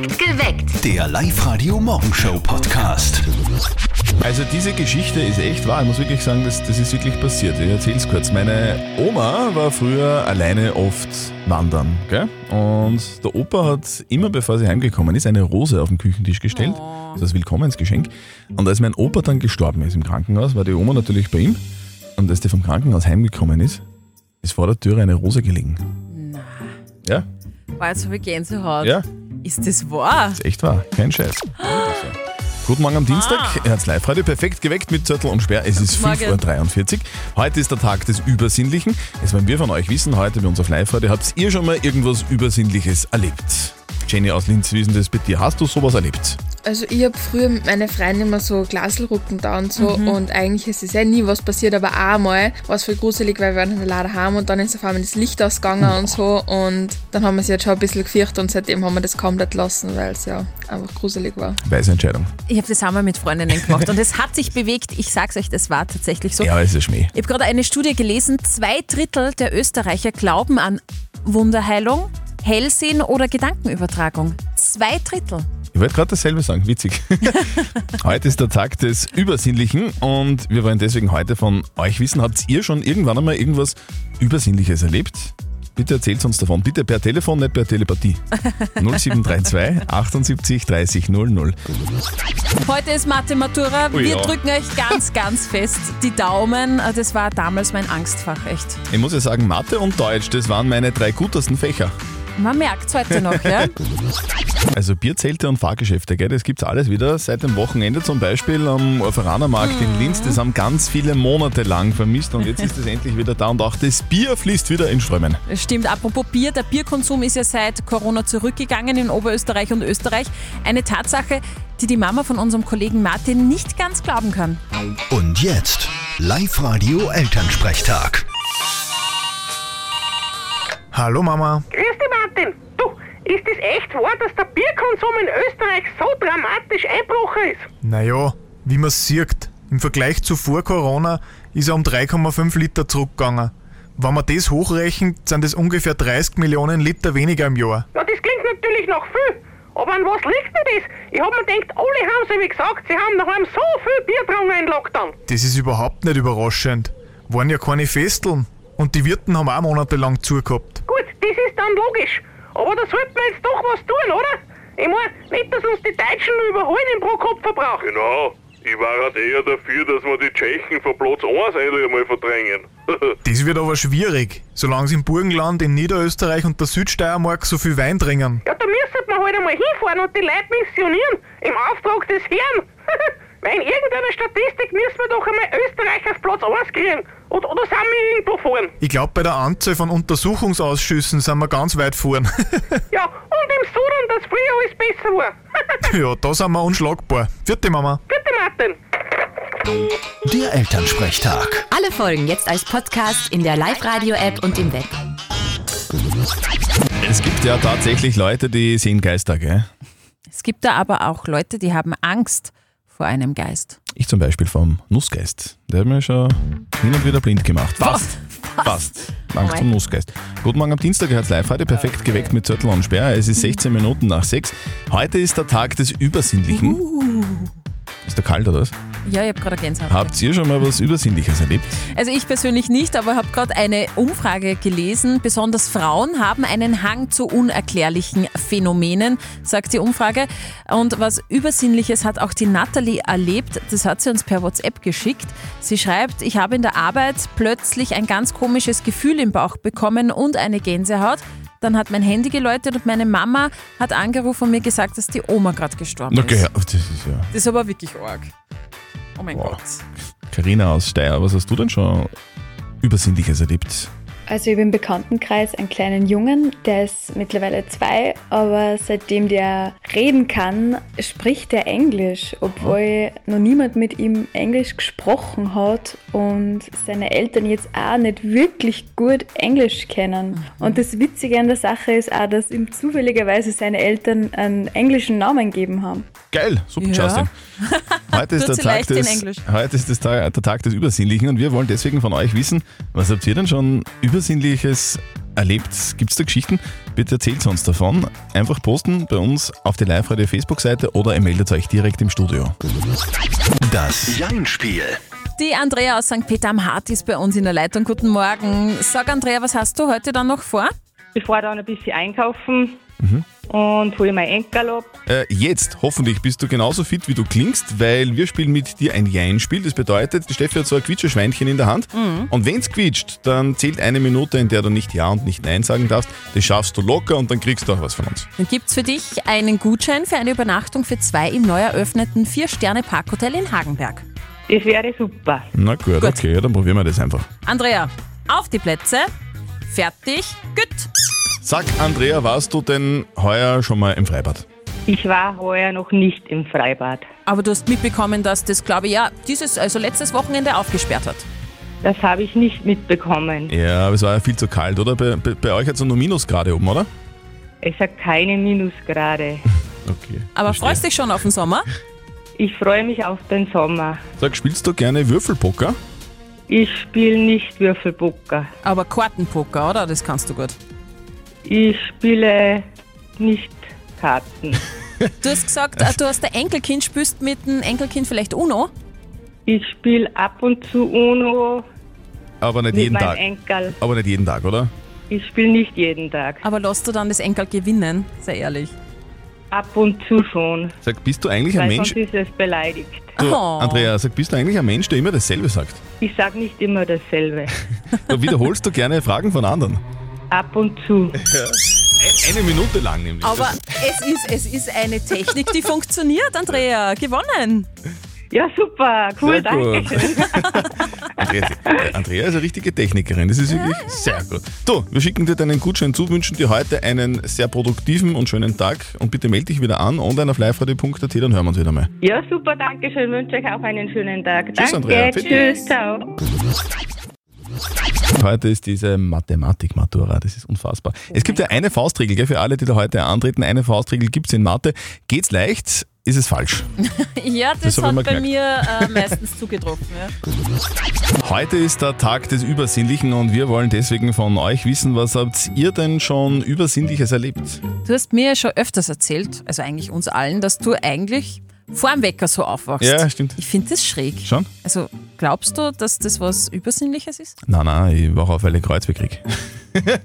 Geweckt. Der Live-Radio-Morgenshow-Podcast. Also diese Geschichte ist echt wahr. Ich muss wirklich sagen, das, das ist wirklich passiert. Ich erzähle es kurz. Meine Oma war früher alleine oft wandern. Gell? Und der Opa hat immer, bevor sie heimgekommen ist, eine Rose auf den Küchentisch gestellt. Das ist das Willkommensgeschenk. Und als mein Opa dann gestorben ist im Krankenhaus, war die Oma natürlich bei ihm. Und als der vom Krankenhaus heimgekommen ist, ist vor der Türe eine Rose gelegen. Ja, Boah, jetzt habe ich Gänsehaut. ja, Ist das wahr? ist echt wahr. Kein Scheiß. Guten Morgen am Dienstag. Er hat's live heute perfekt geweckt mit Zettel und Sperr. Es ist Guten Morgen. 5.43 Uhr. Heute ist der Tag des Übersinnlichen. Jetzt wollen wir von euch wissen, heute bei uns auf live heute, habt ihr schon mal irgendwas Übersinnliches erlebt? Jenny aus Linz, wie ist denn das bei dir? Hast du sowas erlebt? Also ich habe früher mit meinen Freunden immer so Glaselrücken da und so und eigentlich ist es ja nie was passiert, aber auch einmal war es voll gruselig, weil wir waren leider heim und dann ist auf einmal das Licht ausgegangen und so und dann haben wir sie jetzt schon ein bisschen gefürchtet und seitdem haben wir das kaum nicht lassen, weil es ja einfach gruselig war. Weise Entscheidung. Ich habe das einmal mit Freundinnen gemacht und es hat sich bewegt. Ich sag's euch, das war tatsächlich so. Ja, es ist Schmäh. Ich habe gerade eine Studie gelesen, zwei Drittel der Österreicher glauben an Wunderheilung, Hellsehen oder Gedankenübertragung. Zwei Drittel. Ich wollte gerade dasselbe sagen, witzig. heute ist der Tag des Übersinnlichen und wir wollen deswegen heute von euch wissen, habt ihr schon irgendwann einmal irgendwas Übersinnliches erlebt? Bitte erzählt uns davon. Bitte per Telefon, nicht per Telepathie. 0732 78 30 00. Heute ist Mathe Matura. Ui, Wir ja. drücken euch ganz, ganz fest die Daumen. Das war damals mein Angstfach, echt. Ich muss ja sagen, Mathe und Deutsch, das waren meine drei gutesten Fächer. Man merkt's heute noch, ja? Also Bierzelte und Fahrgeschäfte, gell, das gibt's alles wieder. Seit dem Wochenende zum Beispiel am Orferanermarkt in Linz. Das haben ganz viele Monate lang vermisst und jetzt ist es endlich wieder da und auch das Bier fließt wieder in Strömen. Es Stimmt, apropos Bier, der Bierkonsum ist ja seit Corona zurückgegangen in Oberösterreich und Österreich. Eine Tatsache, die die Mama von unserem Kollegen Martin nicht ganz glauben kann. Und jetzt Live-Radio Elternsprechtag. Hallo Mama. Grüß dich, Martin. Du, ist es echt wahr, dass der Bierkonsum in Österreich so dramatisch einbrochen ist? Naja, wie man sieht, im Vergleich zu vor Corona ist er um 3,5 Liter zurückgegangen. Wenn man das hochrechnet, sind es ungefähr 30 Millionen Liter weniger im Jahr. Ja, das klingt natürlich nach viel. Aber an was liegt denn das? Ich hab mir gedacht, alle haben sie wie gesagt, sie haben daheim so viel Bier getrunken in Lockdown. Das ist überhaupt nicht überraschend. Waren ja keine Festeln. Und die Wirten haben auch monatelang zugehabt. Gut, das ist dann logisch. Aber da sollten wir jetzt doch was tun, oder? Ich mein, nicht, dass uns die Deutschen überholen im Pro-Kopf-Verbrauch. Genau. Ich war halt eher dafür, dass wir die Tschechen von Platz 1 endlich einmal verdrängen. Das wird aber schwierig, solange sie im Burgenland, in Niederösterreich und der Südsteiermark so viel Wein trinken. Ja, da müssen wir halt einmal hinfahren und die Leute missionieren. Im Auftrag des Herrn. Weil in irgendeiner Statistik müssen wir doch einmal Österreich auf Platz 1 kriegen. Oder, oder sind wir irgendwo vorn? Ich glaube, bei der Anzahl von Untersuchungsausschüssen sind wir ganz weit vorn. Ja, und im Sudan, dass früher alles besser war. ja, da sind wir unschlagbar. Vierte Mama. Bitte, Martin. Der Elternsprechtag. Alle Folgen jetzt als Podcast in der Live-Radio-App und im Web. Es gibt ja tatsächlich Leute, die sehen Geister, gell? Es gibt da aber auch Leute, die haben Angst vor einem Geist. Ich zum Beispiel vom Nussgeist. Der hat mir schon hin und wieder blind gemacht. Fast. Fast. Angst vom Nussgeist. Guten Morgen am Dienstag, Herz live heute perfekt geweckt mit Zettel und Sperr. Es ist 16 Minuten nach 6. Heute ist der Tag des Übersinnlichen. Ist der kalt oder was? Ja, ich habe gerade eine Gänsehaut. Habt ihr schon mal was Übersinnliches erlebt? Also ich persönlich nicht, aber habe gerade eine Umfrage gelesen. Besonders Frauen haben einen Hang zu unerklärlichen Phänomenen, sagt die Umfrage. Und was Übersinnliches hat auch die Natalie erlebt. Das hat sie uns per WhatsApp geschickt. Sie schreibt, ich habe in der Arbeit plötzlich ein ganz komisches Gefühl im Bauch bekommen und eine Gänsehaut. Dann hat mein Handy geläutet und meine Mama hat angerufen und mir gesagt, dass die Oma gerade gestorben Okay, ist. das ist ja. Das ist aber wirklich arg. Oh mein Wow. Gott. Carina aus Steyr, was hast du denn schon Übersinnliches erlebt? Also ich habe im Bekanntenkreis einen kleinen Jungen, der ist mittlerweile zwei, aber seitdem der reden kann, spricht er Englisch, obwohl noch niemand mit ihm Englisch gesprochen hat und seine Eltern jetzt auch nicht wirklich gut Englisch kennen. Und das Witzige an der Sache ist auch, dass ihm zufälligerweise seine Eltern einen englischen Namen gegeben haben. Geil, super, Ja. Justin. Heute ist, der Tag des, heute ist das Tag, der Tag des Übersinnlichen und wir wollen deswegen von euch wissen, was habt ihr denn schon Übersinnliches erlebt? Gibt es da Geschichten? Bitte erzählt uns davon. Einfach posten bei uns auf die Live-Radio Facebook-Seite oder ihr meldet euch direkt im Studio. Das Jein-Spiel. Die Andrea aus St. Peter am Hart ist bei uns in der Leitung. Guten Morgen. Sag Andrea, was hast du heute dann noch vor? Ich fahre dann ein bisschen einkaufen und hole mein Enkel ab. Äh, jetzt, hoffentlich, bist du genauso fit, wie du klingst, weil wir spielen mit dir ein Jein-Spiel. Das bedeutet, die Steffi hat so ein Quietscherschweinchen in der Hand. Und wenn es quietscht, dann zählt eine Minute, in der du nicht Ja und nicht Nein sagen darfst. Das schaffst du locker und dann kriegst du auch was von uns. Dann gibt's für dich einen Gutschein für eine Übernachtung für zwei im neu eröffneten Vier-Sterne-Parkhotel in Hagenberg. Das wäre super. Na gut, okay, ja, dann probieren wir das einfach. Andrea, auf die Plätze. Fertig, gut. Sag, Andrea, warst du denn heuer schon mal im Freibad? Ich war heuer noch nicht im Freibad. Aber du hast mitbekommen, dass das, glaube ich, ja, dieses, also letztes Wochenende aufgesperrt hat. Das habe ich nicht mitbekommen. Ja, aber es war ja viel zu kalt, oder? Bei, bei, bei euch hat es nur Minusgrade oben, oder? Es hat keine Minusgrade. Okay. Aber verstehe. freust dich schon auf den Sommer? Ich freue mich auf den Sommer. Sag, spielst du gerne Würfelpoker? Ich spiele nicht Würfelpoker. Aber Kartenpoker, oder? Das kannst du gut. Ich spiele nicht Karten. Du hast gesagt, äh, du hast ein Enkelkind, spielst mit dem Enkelkind vielleicht Uno? Ich spiele ab und zu Uno Aber nicht mit jeden meinem Tag. Enkel. Aber nicht jeden Tag, oder? Ich spiele nicht jeden Tag. Aber lässt du dann das Enkel gewinnen? Sei ehrlich. Ab und zu schon. Sag, bist du eigentlich ein Weil Mensch? sonst ist es beleidigt. Du, Oh. Andrea, sag, bist du eigentlich ein Mensch, der immer dasselbe sagt? Ich sage nicht immer dasselbe. Da wiederholst du gerne Fragen von anderen. Ab und zu. Ein- Eine Minute lang nämlich. Aber es ist, es ist eine Technik, die funktioniert, Andrea. Gewonnen. Ja, super. Cool, danke. Andrea, Andrea ist eine richtige Technikerin, das ist wirklich sehr gut. Du, wir schicken dir deinen Gutschein zu, wünschen dir heute einen sehr produktiven und schönen Tag und bitte melde dich wieder an, online auf liveradio.at, dann hören wir uns wieder mal. Ja, super, danke schön. Wünsche euch auch einen schönen Tag. Tschüss, danke, Andrea. tschüss, ciao. Heute ist diese Mathematik-Matura, das ist unfassbar. Es gibt ja eine Faustregel, gell, für alle, die da heute antreten, eine Faustregel gibt es in Mathe. Geht's leicht, ist es falsch. Ja, Das das, hat mir bei mir äh, meistens zugetroffen. Ja. Heute ist der Tag des Übersinnlichen und wir wollen deswegen von euch wissen, was habt ihr denn schon Übersinnliches erlebt? Du hast mir ja schon öfters erzählt, also eigentlich uns allen, dass du eigentlich vor dem Wecker so aufwachst. Ja, stimmt. Ich finde das schräg. Schon? Also glaubst du, dass das was Übersinnliches ist? Nein, nein, ich wache auf, weil ich Kreuzweh krieg.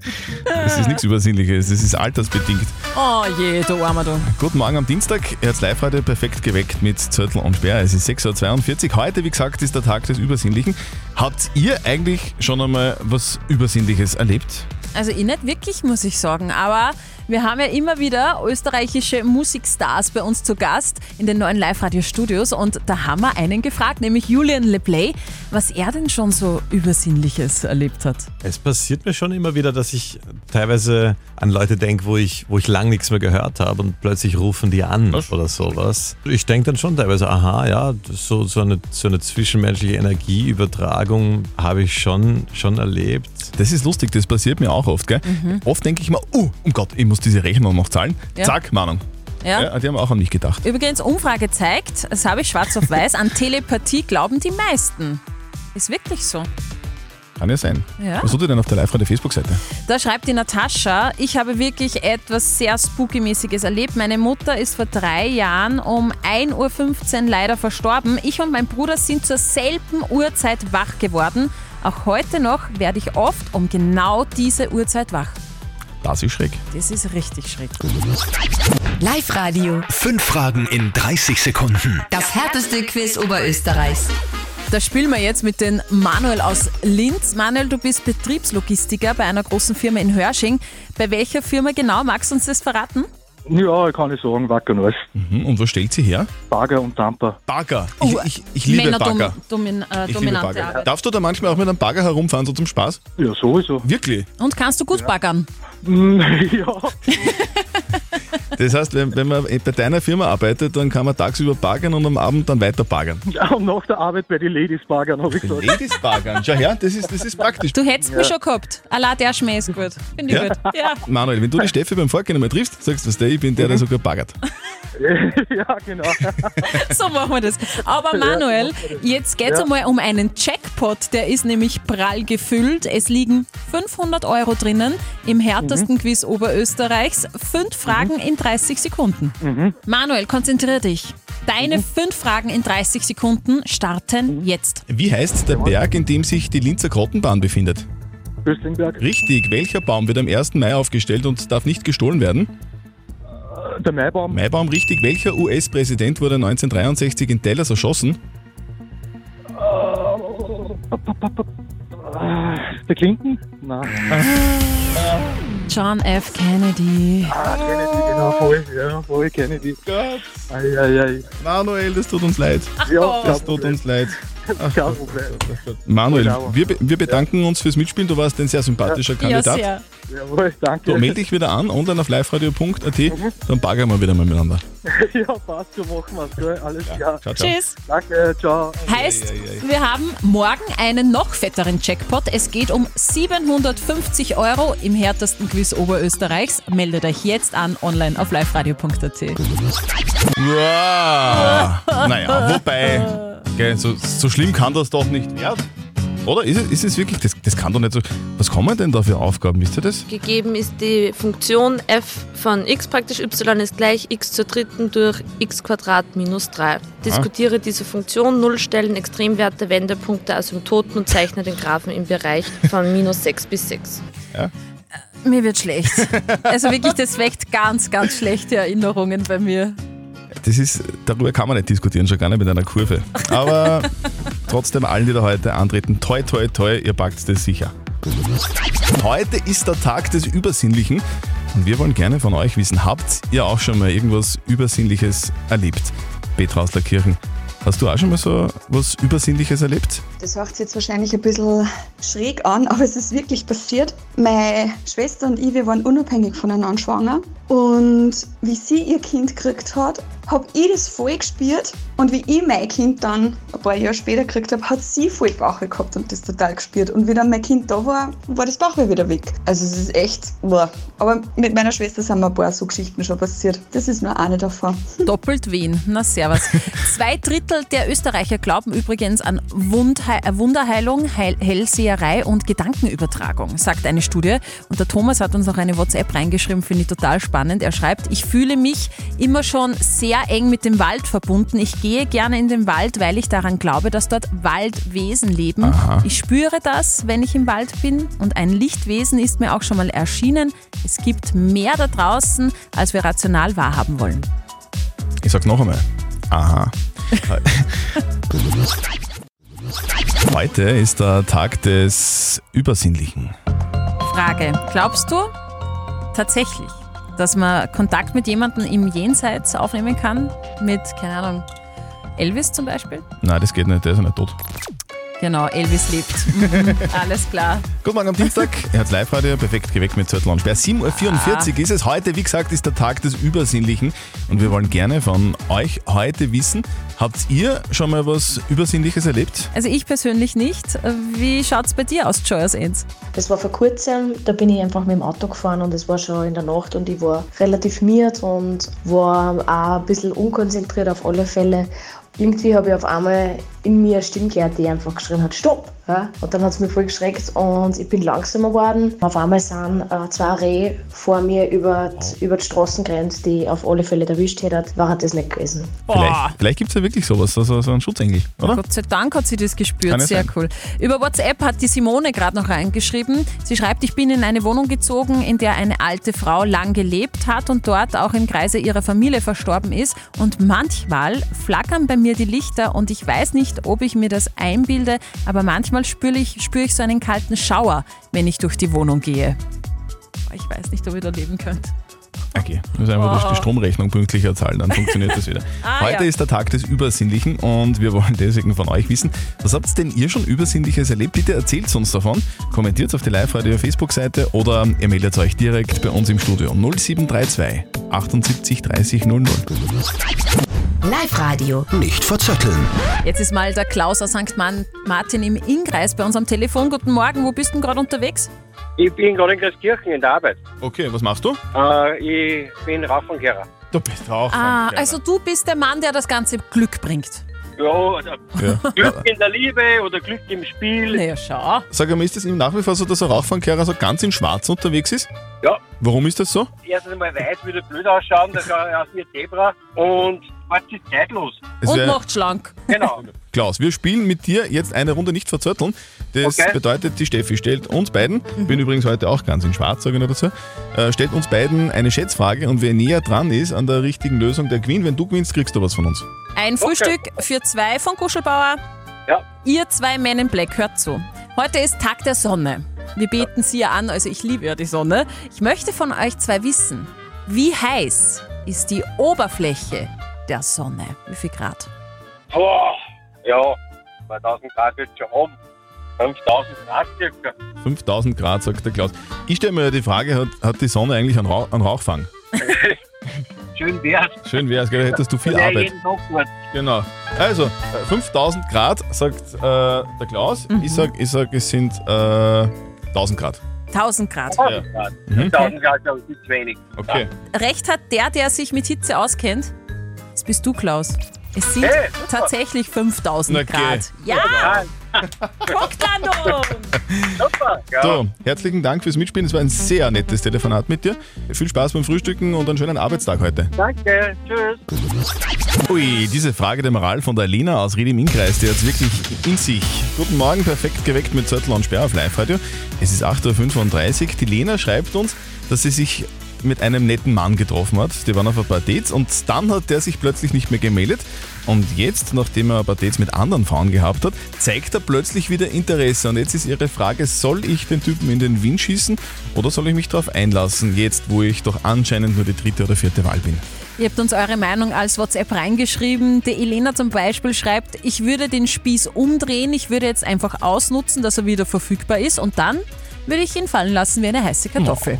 Das ist nichts Übersinnliches, das ist altersbedingt. Oh je, du armer du. Guten Morgen am Dienstag. Er hat live heute perfekt geweckt mit Zörtel und Bär. Es ist 6.42 Uhr. Heute, wie gesagt, ist der Tag des Übersinnlichen. Habt ihr eigentlich schon einmal was Übersinnliches erlebt? Also ich nicht wirklich, muss ich sagen, aber wir haben ja immer wieder österreichische Musikstars bei uns zu Gast in den neuen Live-Radio-Studios und da haben wir einen gefragt, nämlich Julian LePlay, was er denn schon so Übersinnliches erlebt hat. Es passiert mir schon immer wieder, dass ich teilweise an Leute denke, wo ich, wo ich lang nichts mehr gehört habe und plötzlich rufen die an oder sowas. Ich denke dann schon teilweise, aha, ja, so, so, eine, so eine zwischenmenschliche Energieübertragung habe ich schon, schon erlebt. Das ist lustig, das passiert mir auch oft. Gell? Oft denke ich mir, oh, um Gott, ich muss diese Rechnung noch zahlen. Ja. Zack, Mahnung. Ja? Ja, die haben auch an mich gedacht. Übrigens, Umfrage zeigt, das habe ich schwarz auf weiß, an Telepathie glauben die meisten. Ist wirklich so. Kann ja sein. Ja. Was tut ihr denn auf der Live-Radio-Facebook-Seite? Da schreibt die Natascha, ich habe wirklich etwas sehr Spooky-mäßiges erlebt. Meine Mutter ist vor drei Jahren um 1.15 Uhr leider verstorben. Ich und mein Bruder sind zur selben Uhrzeit wach geworden. Auch heute noch werde ich oft um genau diese Uhrzeit wach. Das ist schräg. Das ist richtig schräg. Live-Radio. Fünf Fragen in 30 Sekunden. Das härteste Quiz Oberösterreichs. Da spielen wir jetzt mit den Manuel aus Linz. Manuel, du bist Betriebslogistiker bei einer großen Firma in Hörsching. Bei welcher Firma genau? Magst du uns das verraten? Ja, kann ich sagen, Wacker Neuss. Mhm. Und wo stellt sie her? Bagger und Tamper. Bagger. Ich, ich, ich liebe Männerdom- Bagger. Domin, äh, Ich liebe dominante Bagger. Arbeit. Darfst du da manchmal auch mit einem Bagger herumfahren, so zum Spaß? Ja, sowieso. Wirklich? Und kannst du gut baggern? ja. Das heißt, wenn, wenn man bei deiner Firma arbeitet, dann kann man tagsüber baggern und am Abend dann weiter baggern. ja, und nach der Arbeit bei den Ladies baggern, habe ich gesagt. Ladies baggern. Schau her, das ist, das ist praktisch. Du hättest Ja. mich schon gehabt. Allah, der Schmäh ist gut. Finde ich Ja? gut. Ja. Manuel, wenn du die Steffi beim Vorgehen einmal triffst, sagst du, was der, ich bin der, der sogar baggert. ja, genau. So machen wir das. Aber Manuel, jetzt geht es Ja. einmal um einen Jackpot. Der ist nämlich prall gefüllt. Es liegen 500 Euro drinnen im härtesten Quiz Oberösterreichs. Fünf Fragen in 30 Sekunden. Manuel, konzentrier dich. Deine fünf Fragen in 30 Sekunden starten jetzt. Wie heißt der Berg, in dem sich die Linzer Grottenbahn befindet? Böstlingberg. Richtig. Welcher Baum wird am 1. Mai aufgestellt und darf nicht gestohlen werden? Der Maibaum. Maibaum, richtig. Welcher US-Präsident wurde 1963 in Dallas erschossen? Der Clinton? Nein. John F. Kennedy. Ah, Kennedy, genau, voll. Ja, voll Kennedy. Gott. Ei, ei, ei. Manuel, das tut uns leid. Ja, Das tut uns leid. Kein Problem. Manuel, Genau. wir, wir bedanken uns fürs Mitspielen. Du warst ein sehr sympathischer Kandidat. Jawohl, danke. Du melde dich wieder an, online auf liveradio.at, dann baggern wir wieder mal miteinander. ja, passt, so machen wir's, gell? Alles klar. Ciao, ciao. Tschüss. Danke, ciao. Heißt, wir haben morgen einen noch fetteren Jackpot. Es geht um 750 Euro im härtesten Quiz Oberösterreichs. Meldet euch jetzt an online auf liveradio.at. Wow. naja, wobei, gell, so, so schlimm kann das doch nicht werden. Oder? Ist es, ist es wirklich, das, das kann doch nicht so. Was kommen denn da für Aufgaben, wisst ihr das? Gegeben ist die Funktion f von x praktisch y ist gleich x zur dritten durch x Quadrat minus 3. Diskutiere diese Funktion, Nullstellen, Extremwerte, Wendepunkte, Asymptoten und zeichne den Graphen im Bereich von minus 6 bis 6. Ja. Mir wird schlecht. Also wirklich, das weckt ganz, ganz schlechte Erinnerungen bei mir. Das ist, darüber kann man nicht diskutieren, schon gar nicht mit einer Kurve. Aber trotzdem allen, die da heute antreten, toi, toi, toi, ihr packt das sicher. Heute ist der Tag des Übersinnlichen und wir wollen gerne von euch wissen, habt ihr auch schon mal irgendwas Übersinnliches erlebt? Petra aus der Kirchen, hast du auch schon mal so was Übersinnliches erlebt? Das hört sich jetzt wahrscheinlich ein bisschen schräg an, aber es ist wirklich passiert. Meine Schwester und ich, wir waren unabhängig voneinander schwanger. Und wie sie ihr Kind gekriegt hat, habe ich das voll gespürt. Und wie ich mein Kind dann ein paar Jahre später gekriegt habe, hat sie voll Bauchweh gehabt und das total gespürt. Und wie dann mein Kind da war, war das Bauchweh wieder weg. Also es ist echt, boah. Aber mit meiner Schwester sind mir ein paar so Geschichten schon passiert. Das ist nur eine davon. Doppelt wen. Na, servus. Zwei Drittel der Österreicher glauben übrigens an Wundhe äh, Wunderheilung, Heil Hellseherei und Gedankenübertragung, sagt eine Studie. Und der Thomas hat uns noch eine WhatsApp reingeschrieben, finde ich total spannend. Er schreibt, ich fühle mich immer schon sehr eng mit dem Wald verbunden. Ich gehe gerne in den Wald, weil ich daran glaube, dass dort Waldwesen leben. Aha. Ich spüre das, wenn ich im Wald bin. Und ein Lichtwesen ist mir auch schon mal erschienen. Es gibt mehr da draußen, als wir rational wahrhaben wollen. Ich sag's noch einmal. Aha. Heute ist der Tag des Übersinnlichen. Frage. Glaubst du tatsächlich, dass man Kontakt mit jemandem im Jenseits aufnehmen kann? Mit, keine Ahnung, Elvis zum Beispiel? Nein, das geht nicht, der ist ja nicht tot. Genau, Elvis lebt. Mhm, alles klar. Guten Morgen am Dienstag. Er hat Live-Radio perfekt geweckt mit Zettel und Sperr. 7.44 Uhr ist es. Heute, wie gesagt, ist der Tag des Übersinnlichen. Und wir wollen gerne von euch heute wissen, habt ihr schon mal was Übersinnliches erlebt? Also ich persönlich nicht. Wie schaut es bei dir aus, Joy aus Enz? Das war vor kurzem, da bin ich einfach mit dem Auto gefahren und es war schon in der Nacht und ich war relativ miert und war auch ein bisschen unkonzentriert auf alle Fälle. Irgendwie habe ich auf einmal in mir eine Stimme gehört, die einfach geschrien hat, Stopp! Ja? Und dann hat es mich voll geschreckt und ich bin langsamer geworden. Auf einmal sind äh, zwei Rehe vor mir über die, über die Straßengrenze, die auf alle Fälle erwischt hätte, war das nicht gewesen. Vielleicht, vielleicht gibt es ja wirklich sowas, also so einen Schutzengel, oder? Gott sei Dank hat sie das gespürt, Kann sehr sein. cool. Über WhatsApp hat die Simone gerade noch reingeschrieben. Sie schreibt, ich bin in eine Wohnung gezogen, in der eine alte Frau lang gelebt hat und dort auch im Kreise ihrer Familie verstorben ist. Und manchmal flackern bei mir die Lichter und ich weiß nicht, ob ich mir das einbilde, aber manchmal spüre ich, spüre ich so einen kalten Schauer, wenn ich durch die Wohnung gehe. Ich weiß nicht, ob ihr da leben könnt. Okay, muss einfach Oh. die Stromrechnung pünktlicher zahlen, dann funktioniert das wieder. Ah, Heute ja. ist der Tag des Übersinnlichen und wir wollen deswegen von euch wissen, was habt denn ihr schon Übersinnliches erlebt? Bitte erzählt uns davon, kommentiert auf die Live-Radio Facebook-Seite oder ihr meldet euch direkt bei uns im Studio 0732 78 30 00. Live-Radio. Nicht verzetteln. Jetzt ist mal der Klaus aus St. Martin im Innkreis bei uns am Telefon. Guten Morgen, wo bist du denn gerade unterwegs? Ich bin gerade in Christkirchen in der Arbeit. Okay, was machst du? Äh, ich bin Raufangkehrer. Du bist auch. Ah, also du bist der Mann, der das ganze Glück bringt. Ja, also Ja. Glück in der Liebe oder Glück im Spiel. Naja, schau. Sag einmal, ist es ihm nach wie vor so, dass ein Rauchfangkehrer so ganz in schwarz unterwegs ist? Ja. Warum ist das so? Erstens einmal weiß, würde blöd ausschauen, das wie ein Zebra. Und schwarz ist zeitlos. Es Und wär- macht schlank. Genau. Klaus, wir spielen mit dir jetzt eine Runde nicht verzötteln. Das Okay. bedeutet, die Steffi stellt uns beiden, bin übrigens heute auch ganz in schwarz, sage ich nur dazu, äh, stellt uns beiden eine Schätzfrage und wer näher dran ist an der richtigen Lösung, der gewinnt. Wenn du gewinnst, kriegst du was von uns. Ein Frühstück für zwei von Kuschelbauer. Ja. Ihr zwei Men in Black, hört zu. Heute ist Tag der Sonne. Wir beten sie ja an, also ich liebe ja die Sonne. Ich möchte von euch zwei wissen, wie heiß ist die Oberfläche der Sonne? Wie viel Grad? Boah, ja, 2000 Grad wird schon haben. 5000 Grad circa. 5000 Grad, sagt der Klaus. Ich stelle mir ja die Frage, hat, hat die Sonne eigentlich einen, Rauch, einen Rauchfang? Schön wär's. Schön wär's, gell? da hättest du viel Ja, Arbeit. jeden Tag gut. Genau. Also, äh, 5000 Grad, sagt äh, der Klaus. Ich sag, ich sag, es sind äh, 1000 Grad. 1000 Grad. 1000 Grad. Mhm. 1000 Grad glaube ich, ist zu wenig. Okay. Recht hat der, der sich mit Hitze auskennt. Bist du, Klaus. Es sind Hey, tatsächlich 5000 Na, geh. Grad. Ja! Punktlandung! Super. Ja. So, herzlichen Dank fürs Mitspielen. Es war ein sehr nettes Telefonat mit dir. Viel Spaß beim Frühstücken und einen schönen Arbeitstag heute. Danke. Tschüss. Ui, diese Frage der Moral von der Lena aus Ried im Innkreis, die hat es wirklich in sich. Guten Morgen, perfekt geweckt mit Zettel und Sperr auf Live-Radio. Es ist 8.35 Uhr. Die Lena schreibt uns, dass sie sich mit einem netten Mann getroffen hat. Die waren auf ein paar Dates und dann hat der sich plötzlich nicht mehr gemeldet. Und jetzt, nachdem er ein paar Dates mit anderen Frauen gehabt hat, zeigt er plötzlich wieder Interesse. Und jetzt ist ihre Frage, soll ich den Typen in den Wind schießen oder soll ich mich darauf einlassen, jetzt wo ich doch anscheinend nur die dritte oder vierte Wahl bin? Ihr habt uns eure Meinung als WhatsApp reingeschrieben. Die Elena zum Beispiel schreibt, ich würde den Spieß umdrehen, ich würde jetzt einfach ausnutzen, dass er wieder verfügbar ist und dann würde ich ihn fallen lassen wie eine heiße Kartoffel.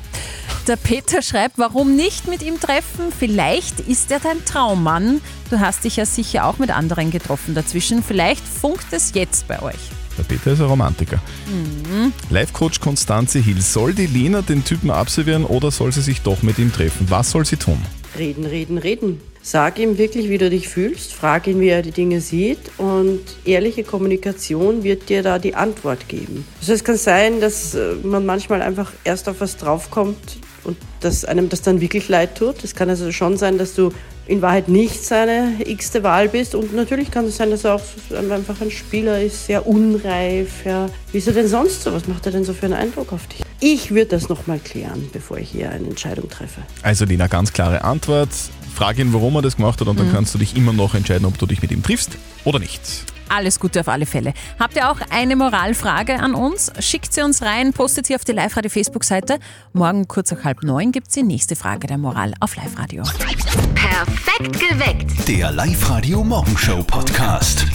Der Peter schreibt, warum nicht mit ihm treffen? Vielleicht ist er dein Traummann. Du hast dich ja sicher auch mit anderen getroffen dazwischen. Vielleicht funkt es jetzt bei euch. Der Peter ist ein Romantiker. Mhm. Live-Coach Konstanze Hill, soll die Lena den Typen absolvieren oder soll sie sich doch mit ihm treffen? Was soll sie tun? Reden, reden, reden. Sag ihm wirklich, wie du dich fühlst, frag ihn, wie er die Dinge sieht und ehrliche Kommunikation wird dir da die Antwort geben. Also es kann sein, dass äh, man manchmal einfach erst auf was draufkommt dass einem das dann wirklich leid tut. Es kann also schon sein, dass du in Wahrheit nicht seine x-te Wahl bist und natürlich kann es sein, dass er auch einfach ein Spieler ist, sehr unreif. Ja. Wie ist er denn sonst so? Was macht er denn so für einen Eindruck auf dich? Ich würde das nochmal klären, bevor ich hier eine Entscheidung treffe. Also Lena, ganz klare Antwort. Frag ihn, warum er das gemacht hat und dann Mhm. kannst du dich immer noch entscheiden, ob du dich mit ihm triffst oder nicht. Alles Gute auf alle Fälle. Habt ihr auch eine Moralfrage an uns? Schickt sie uns rein, postet sie auf die Live-Radio Facebook-Seite. Morgen kurz nach halb neun gibt es die nächste Frage der Moral auf Live-Radio. Perfekt geweckt. Der Live-Radio Morgenshow Podcast.